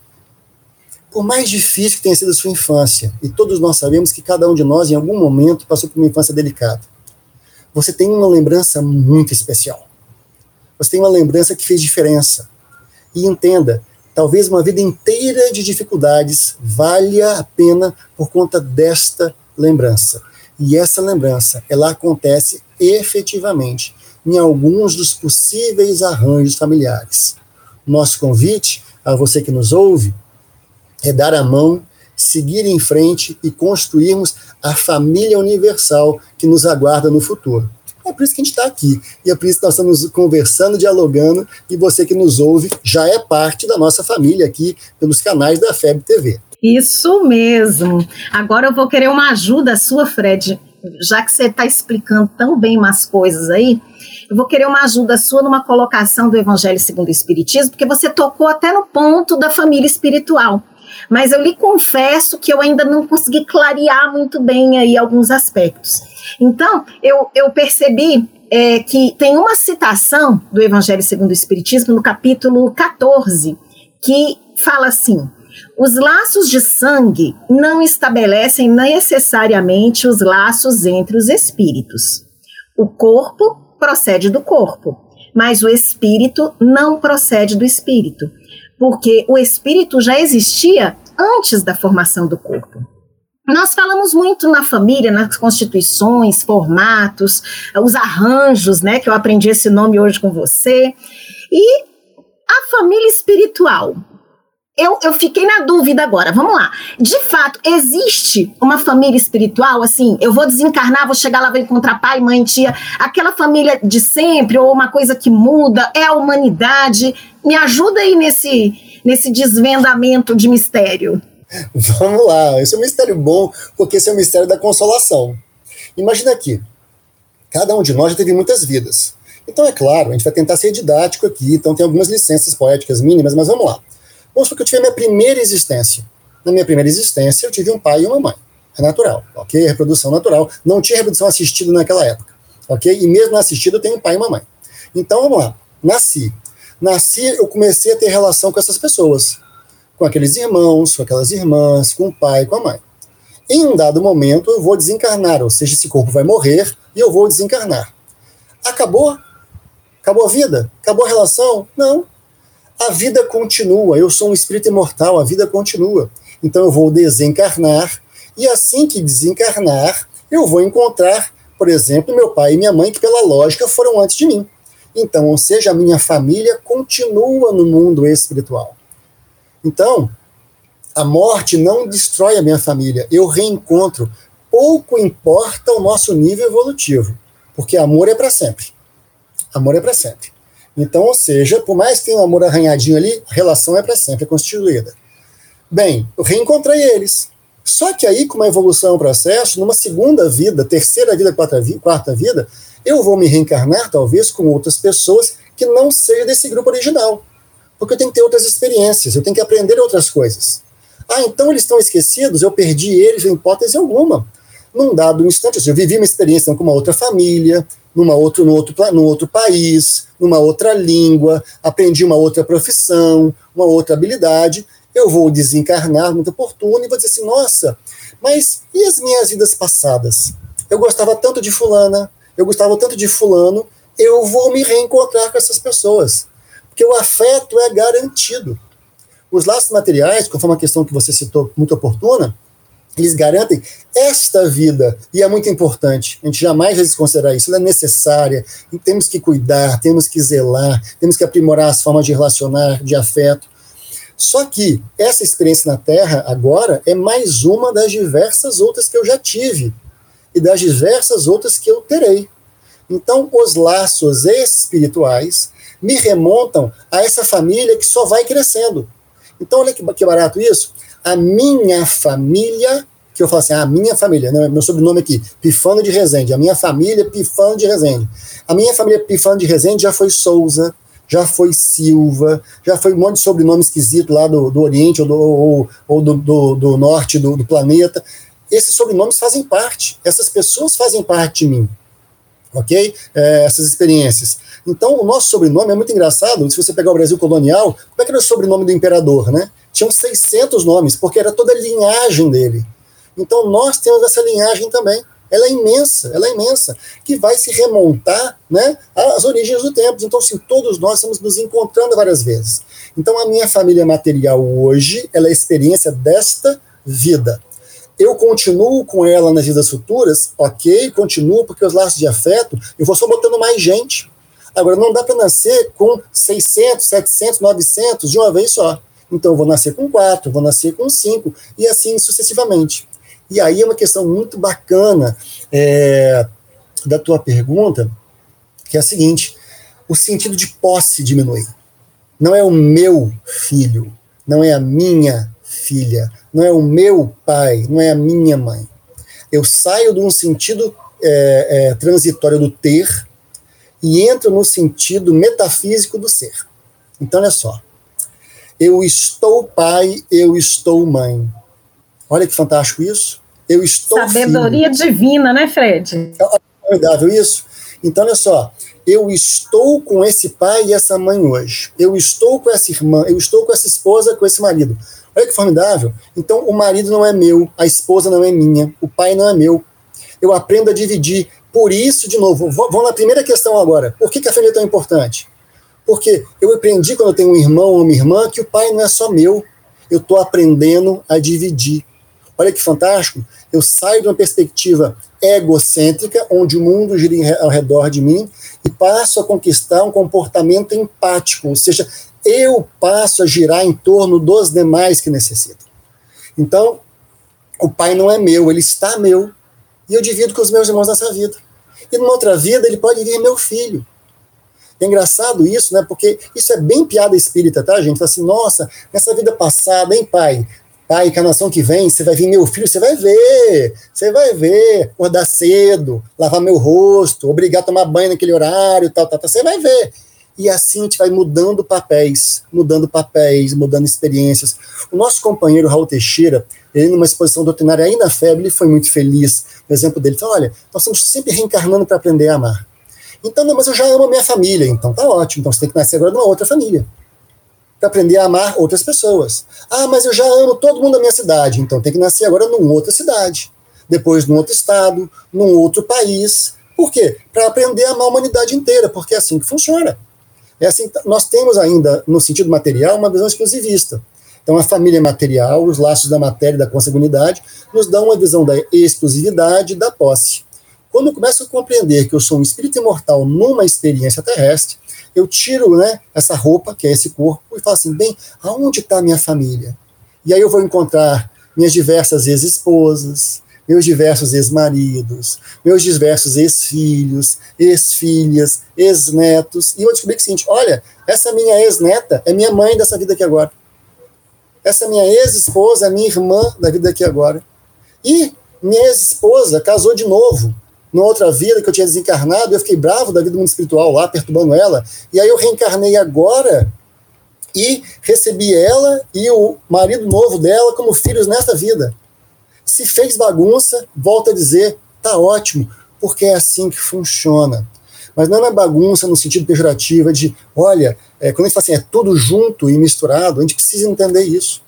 Por mais difícil que tenha sido a sua infância, e todos nós sabemos que cada um de nós, em algum momento, passou por uma infância delicada, você tem uma lembrança muito especial. Você tem uma lembrança que fez diferença. E entenda, talvez uma vida inteira de dificuldades valha a pena por conta desta lembrança. E essa lembrança, ela acontece efetivamente em alguns dos possíveis arranjos familiares. Nosso convite a você que nos ouve é dar a mão, seguir em frente e construirmos a família universal que nos aguarda no futuro. É por isso que a gente está aqui. E é por isso que nós estamos conversando, dialogando, e você que nos ouve já é parte da nossa família aqui pelos canais da FEB TV.
Isso mesmo. Agora eu vou querer uma ajuda sua, Fred. Já que você está explicando tão bem umas coisas aí, eu vou querer uma ajuda sua numa colocação do Evangelho segundo o Espiritismo, porque você tocou até no ponto da família espiritual. Mas eu lhe confesso que eu ainda não consegui clarear muito bem aí alguns aspectos. Então, eu, eu percebi é, que tem uma citação do Evangelho segundo o Espiritismo no capítulo 14, que fala assim: os laços de sangue não estabelecem necessariamente os laços entre os espíritos. O corpo procede do corpo, mas o espírito não procede do espírito, porque o espírito já existia antes da formação do corpo. Nós falamos muito na família, nas constituições, formatos, os arranjos, né? Que eu aprendi esse nome hoje com você. E a família espiritual. Eu, eu fiquei na dúvida agora. Vamos lá. De fato, existe uma família espiritual? Assim, eu vou desencarnar, vou chegar lá, vou encontrar pai, mãe, tia. Aquela família de sempre, ou uma coisa que muda, é a humanidade. Me ajuda aí nesse, nesse desvendamento de mistério.
Vamos lá, esse é um mistério bom, porque esse é o um mistério da consolação. Imagina aqui, cada um de nós já teve muitas vidas. Então, é claro, a gente vai tentar ser didático aqui, então tem algumas licenças poéticas mínimas, mas vamos lá. Vamos supor que eu tive a minha primeira existência. Na minha primeira existência, eu tive um pai e uma mãe. É natural, ok? Reprodução natural. Não tinha reprodução assistida naquela época, ok? E mesmo assistida, eu tenho um pai e uma mãe. Então, vamos lá. Nasci. Nasci, eu comecei a ter relação com essas pessoas com aqueles irmãos, com aquelas irmãs, com o pai, com a mãe. Em um dado momento, eu vou desencarnar, ou seja, esse corpo vai morrer e eu vou desencarnar. Acabou? Acabou a vida? Acabou a relação? Não. A vida continua. Eu sou um espírito imortal, a vida continua. Então eu vou desencarnar e assim que desencarnar, eu vou encontrar, por exemplo, meu pai e minha mãe, que pela lógica foram antes de mim. Então, ou seja, a minha família continua no mundo espiritual. Então, a morte não destrói a minha família, eu reencontro. Pouco importa o nosso nível evolutivo, porque amor é para sempre. Amor é para sempre. Então, ou seja, por mais que tenha um amor arranhadinho ali, a relação é para sempre, é constituída. Bem, eu reencontrei eles. Só que aí, com uma evolução, um processo, numa segunda vida, terceira vida, quarta, vi quarta vida, eu vou me reencarnar, talvez, com outras pessoas que não sejam desse grupo original porque eu tenho que ter outras experiências, eu tenho que aprender outras coisas. Ah, então eles estão esquecidos, eu perdi eles em hipótese alguma. Num dado instante, eu vivi uma experiência com uma outra família, numa outro, num, outro, num outro país, numa outra língua, aprendi uma outra profissão, uma outra habilidade, eu vou desencarnar muito oportuno e vou dizer assim, nossa, mas e as minhas vidas passadas? Eu gostava tanto de fulana, eu gostava tanto de fulano, eu vou me reencontrar com essas pessoas. Porque o afeto é garantido. Os laços materiais, conforme a questão que você citou, muito oportuna, eles garantem esta vida, e é muito importante, a gente jamais vai desconsiderar isso, ela é necessária, temos que cuidar, temos que zelar, temos que aprimorar as formas de relacionar, de afeto. Só que essa experiência na Terra, agora, é mais uma das diversas outras que eu já tive, e das diversas outras que eu terei. Então, os laços espirituais me remontam a essa família que só vai crescendo. Então, olha que, que barato isso a minha família, que eu falo assim, a minha família, né, meu sobrenome aqui, Pifano de Rezende, a minha família Pifano de Rezende. A minha família Pifano de Rezende já foi Souza, já foi Silva, já foi um monte de sobrenome esquisito lá do, do Oriente ou do, ou, ou do, do, do, Norte do, do planeta. Esses sobrenomes fazem parte, essas pessoas fazem parte de mim, ok? É, essas experiências. Então, o nosso sobrenome é muito engraçado. Se você pegar o Brasil colonial, como é que era o sobrenome do imperador, né? tinham 600 nomes, porque era toda a linhagem dele. Então nós temos essa linhagem também. Ela é imensa, ela é imensa, que vai se remontar né, às origens do tempo. Então, sim, todos nós estamos nos encontrando várias vezes. Então, a minha família material hoje, ela é a experiência desta vida. Eu continuo com ela nas vidas futuras, ok, continuo, porque os laços de afeto, eu vou só botando mais gente. Agora, não dá para nascer com 600, 700, 900 de uma vez só. Então eu vou nascer com quatro, vou nascer com cinco, e assim sucessivamente. E aí é uma questão muito bacana é, da tua pergunta, que é a seguinte: o sentido de posse diminui. Não é o meu filho, não é a minha filha, não é o meu pai, não é a minha mãe. Eu saio de um sentido é, é, transitório do ter e entro no sentido metafísico do ser. Então, olha só. Eu estou pai, eu estou mãe. Olha que fantástico isso. Eu estou
Sabedoria filho. divina, né, Fred?
É formidável isso. Então, olha só. Eu estou com esse pai e essa mãe hoje. Eu estou com essa irmã, eu estou com essa esposa, com esse marido. Olha que formidável. Então, o marido não é meu, a esposa não é minha, o pai não é meu. Eu aprendo a dividir. Por isso, de novo, vamos na primeira questão agora. Por que, que a família é tão importante? Porque eu aprendi quando eu tenho um irmão ou uma irmã que o pai não é só meu. Eu estou aprendendo a dividir. Olha que fantástico. Eu saio de uma perspectiva egocêntrica, onde o mundo gira ao redor de mim, e passo a conquistar um comportamento empático, ou seja, eu passo a girar em torno dos demais que necessitam. Então, o pai não é meu, ele está meu, e eu divido com os meus irmãos nessa vida. E numa outra vida, ele pode vir meu filho. É engraçado isso, né? Porque isso é bem piada espírita, tá, gente? Fala assim, nossa, nessa vida passada, hein, pai? Pai, encarnação que vem, você vai vir meu filho, você vai ver, você vai ver, acordar cedo, lavar meu rosto, obrigar a tomar banho naquele horário, tal, tal, tal, você vai ver. E assim a gente vai mudando papéis, mudando papéis, mudando experiências. O nosso companheiro Raul Teixeira, ele numa exposição doutrinária aí na FEB, ele foi muito feliz. O exemplo dele falou: olha, nós estamos sempre reencarnando para aprender a amar. Então, não, mas eu já amo a minha família, então tá ótimo. Então você tem que nascer agora numa outra família. Para aprender a amar outras pessoas. Ah, mas eu já amo todo mundo da minha cidade, então tem que nascer agora numa outra cidade. Depois num outro estado, num outro país. Por quê? Para aprender a amar a humanidade inteira, porque é assim que funciona. É assim, nós temos ainda, no sentido material, uma visão exclusivista. Então, a família material, os laços da matéria e da consanguinidade, nos dão uma visão da exclusividade da posse. Quando eu começo a compreender que eu sou um espírito imortal numa experiência terrestre, eu tiro né, essa roupa, que é esse corpo, e falo assim: bem, aonde está a minha família? E aí eu vou encontrar minhas diversas ex-esposas, meus diversos ex-maridos, meus diversos ex-filhos, ex-filhas, ex-netos, e eu descobri que é o seguinte: olha, essa minha ex-neta é minha mãe dessa vida aqui agora. Essa minha ex-esposa é minha irmã da vida aqui agora. E minha ex-esposa casou de novo numa outra vida que eu tinha desencarnado, eu fiquei bravo da vida do mundo espiritual lá, perturbando ela, e aí eu reencarnei agora e recebi ela e o marido novo dela como filhos nesta vida. Se fez bagunça, volta a dizer, tá ótimo, porque é assim que funciona. Mas não é bagunça no sentido pejorativo, é de, olha, é, quando a gente fala assim, é tudo junto e misturado, a gente precisa entender isso.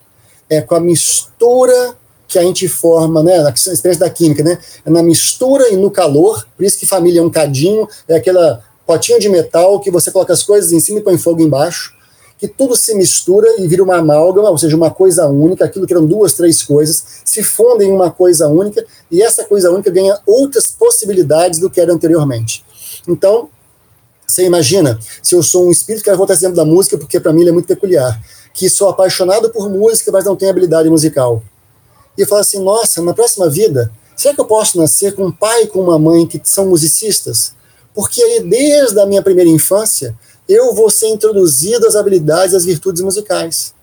É com a mistura que a gente forma, né, na experiência da química, né, é na mistura e no calor, por isso que família é um cadinho, é aquela potinho de metal que você coloca as coisas em cima e põe fogo embaixo, que tudo se mistura e vira uma amálgama, ou seja, uma coisa única, aquilo que eram duas, três coisas, se fundem em uma coisa única, e essa coisa única ganha outras possibilidades do que era anteriormente. Então, você imagina, se eu sou um espírito, quero voltar exemplo da música, porque para mim ele é muito peculiar, que sou apaixonado por música, mas não tenho habilidade musical. E eu falo assim, nossa, na próxima vida, será que eu posso nascer com um pai e com uma mãe que são musicistas? Porque aí, desde a minha primeira infância, eu vou ser introduzido às habilidades, às virtudes musicais.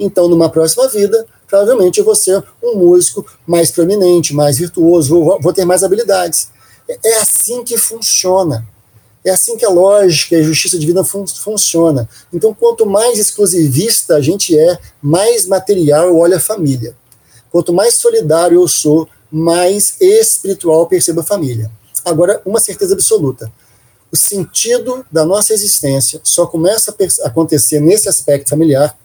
Então, numa próxima vida, provavelmente eu vou ser um músico mais proeminente, mais virtuoso, vou, vou ter mais habilidades. É assim que funciona. É assim que a lógica e a justiça divina fun funciona. Então, quanto mais exclusivista a gente é, mais material eu olho a família. Quanto mais solidário eu sou, mais espiritual percebo a família. Agora, uma certeza absoluta: o sentido da nossa existência só começa a acontecer nesse aspecto familiar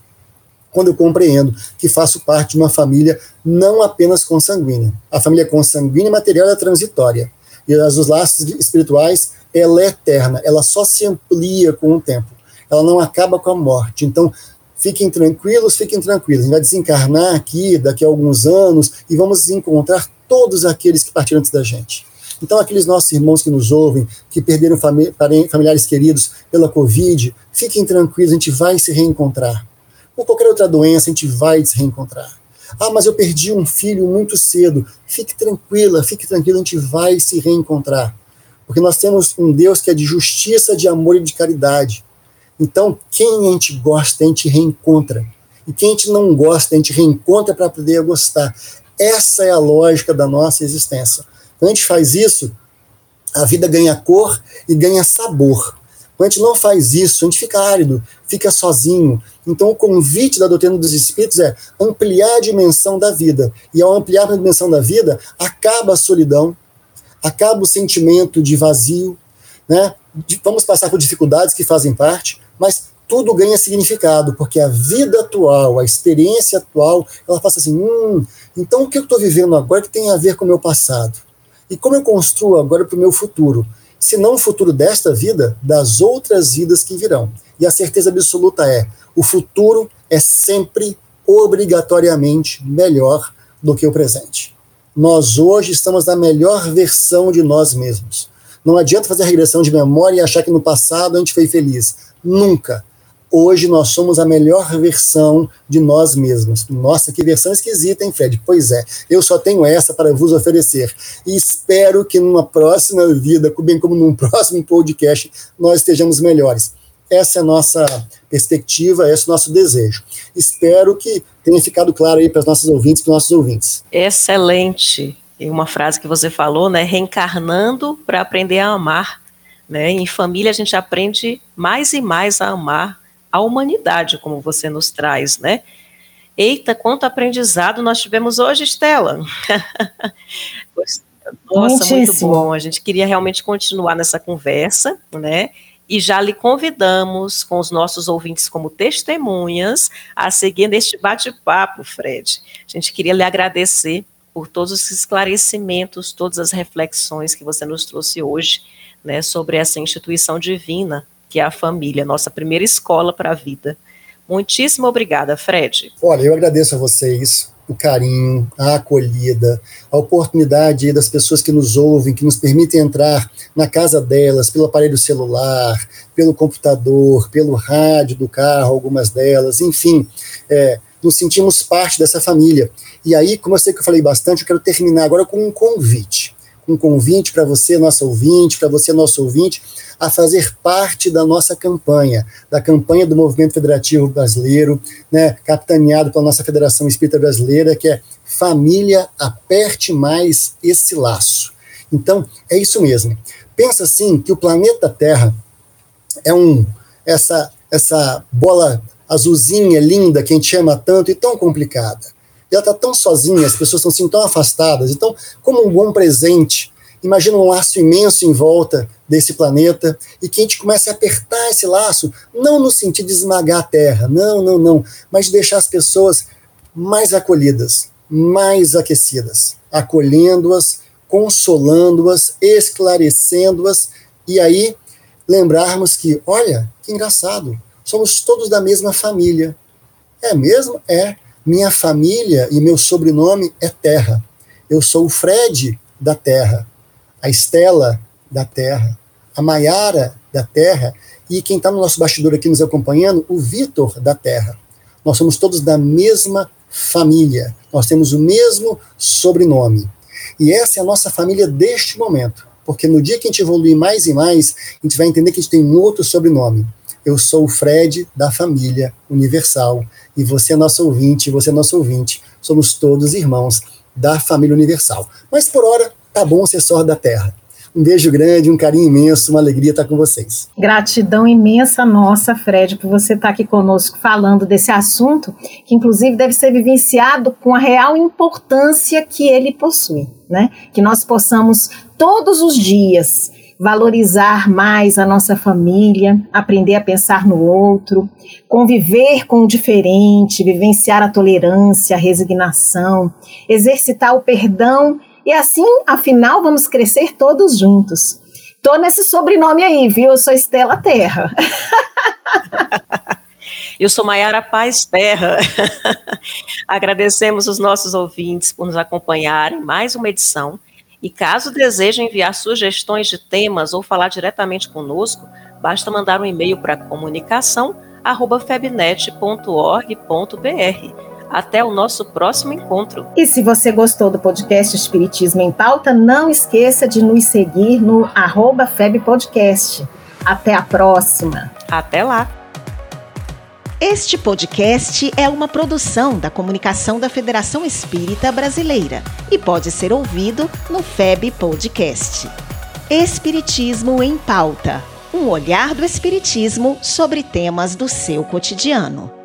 quando eu compreendo que faço parte de uma família não apenas consanguínea. A família consanguínea material é transitória. E as dos laços espirituais, ela é eterna, ela só se amplia com o tempo. Ela não acaba com a morte. Então, fiquem tranquilos, fiquem tranquilos. A gente vai desencarnar aqui daqui a alguns anos e vamos encontrar todos aqueles que partiram antes da gente. Então, aqueles nossos irmãos que nos ouvem, que perderam familiares queridos pela Covid, fiquem tranquilos, a gente vai se reencontrar. Por qualquer outra doença, a gente vai se reencontrar. Ah, mas eu perdi um filho muito cedo. Fique tranquila, fique tranquila, a gente vai se reencontrar. Porque nós temos um Deus que é de justiça, de amor e de caridade. Então, quem a gente gosta, a gente reencontra. E quem a gente não gosta, a gente reencontra para poder gostar. Essa é a lógica da nossa existência. Quando a gente faz isso, a vida ganha cor e ganha sabor. Quando a gente não faz isso, a gente fica árido, fica sozinho. Então, o convite da doutrina dos espíritos é ampliar a dimensão da vida. E ao ampliar a dimensão da vida, acaba a solidão, acaba o sentimento de vazio, né? Vamos passar por dificuldades que fazem parte, mas tudo ganha significado, porque a vida atual, a experiência atual, ela passa assim: hum, então o que eu estou vivendo agora que tem a ver com o meu passado? E como eu construo agora para o meu futuro? Se não o futuro desta vida, das outras vidas que virão. E a certeza absoluta é: o futuro é sempre obrigatoriamente melhor do que o presente. Nós hoje estamos na melhor versão de nós mesmos. Não adianta fazer regressão de memória e achar que no passado a gente foi feliz. Nunca. Hoje nós somos a melhor versão de nós mesmos. Nossa, que versão esquisita, hein, Fred? Pois é, eu só tenho essa para vos oferecer. E espero que numa próxima vida, bem como num próximo podcast, nós estejamos melhores. Essa é a nossa perspectiva, esse é o nosso desejo. Espero que tenha ficado claro aí para os nossos ouvintes, para os nossos ouvintes.
Excelente. E uma frase que você falou, né? Reencarnando para aprender a amar. Né? Em família a gente aprende mais e mais a amar a humanidade, como você nos traz, né? Eita, quanto aprendizado nós tivemos hoje, Estela. Nossa, Muitíssimo. muito bom. A gente queria realmente continuar nessa conversa, né? E já lhe convidamos, com os nossos ouvintes como testemunhas, a seguir neste bate-papo, Fred. A gente queria lhe agradecer por todos os esclarecimentos, todas as reflexões que você nos trouxe hoje, né, sobre essa instituição divina que é a família, nossa primeira escola para a vida. Muitíssimo obrigada, Fred.
Olha, eu agradeço a vocês o carinho, a acolhida, a oportunidade das pessoas que nos ouvem, que nos permitem entrar na casa delas pelo aparelho celular, pelo computador, pelo rádio do carro, algumas delas, enfim, é, nos sentimos parte dessa família. E aí, como eu sei que eu falei bastante, eu quero terminar agora com um convite. Um convite para você, nosso ouvinte, para você, nosso ouvinte, a fazer parte da nossa campanha, da campanha do Movimento Federativo Brasileiro, né, capitaneado pela nossa Federação Espírita Brasileira, que é Família Aperte Mais Esse Laço. Então, é isso mesmo. Pensa assim que o planeta Terra é um essa essa bola azulzinha linda que a gente chama tanto e tão complicada. Ela está tão sozinha, as pessoas estão assim tão afastadas. Então, como um bom presente Imagina um laço imenso em volta desse planeta e que a gente comece a apertar esse laço, não no sentido de esmagar a Terra, não, não, não, mas de deixar as pessoas mais acolhidas, mais aquecidas, acolhendo-as, consolando-as, esclarecendo-as, e aí lembrarmos que, olha, que engraçado, somos todos da mesma família. É mesmo? É. Minha família e meu sobrenome é Terra. Eu sou o Fred da Terra, a Estela da Terra, a Maiara da Terra e quem está no nosso bastidor aqui nos acompanhando, o Vitor da Terra. Nós somos todos da mesma família, nós temos o mesmo sobrenome. E essa é a nossa família deste momento, porque no dia que a gente evoluir mais e mais, a gente vai entender que a gente tem um outro sobrenome. Eu sou o Fred da família universal, e você é nosso ouvinte, você é nosso ouvinte. Somos todos irmãos da família universal. Mas por hora, tá bom ser só da Terra. Um beijo grande, um carinho imenso, uma alegria estar com vocês.
Gratidão imensa nossa, Fred, por você estar aqui conosco falando desse assunto, que inclusive deve ser vivenciado com a real importância que ele possui, né? Que nós possamos todos os dias valorizar mais a nossa família, aprender a pensar no outro, conviver com o diferente, vivenciar a tolerância, a resignação, exercitar o perdão e assim, afinal, vamos crescer todos juntos. Tô nesse sobrenome aí, viu? Eu sou Estela Terra.
Eu sou Maiara Paz Terra. Agradecemos os nossos ouvintes por nos acompanharem em mais uma edição. E caso desejem enviar sugestões de temas ou falar diretamente conosco, basta mandar um e-mail para comunicação@febnet.org.br. Até o nosso próximo encontro.
E se você gostou do podcast Espiritismo em Pauta, não esqueça de nos seguir no arroba FebPodcast. Até a próxima.
Até lá.
Este podcast é uma produção da Comunicação da Federação Espírita Brasileira e pode ser ouvido no FEB Podcast. Espiritismo em Pauta um olhar do Espiritismo sobre temas do seu cotidiano.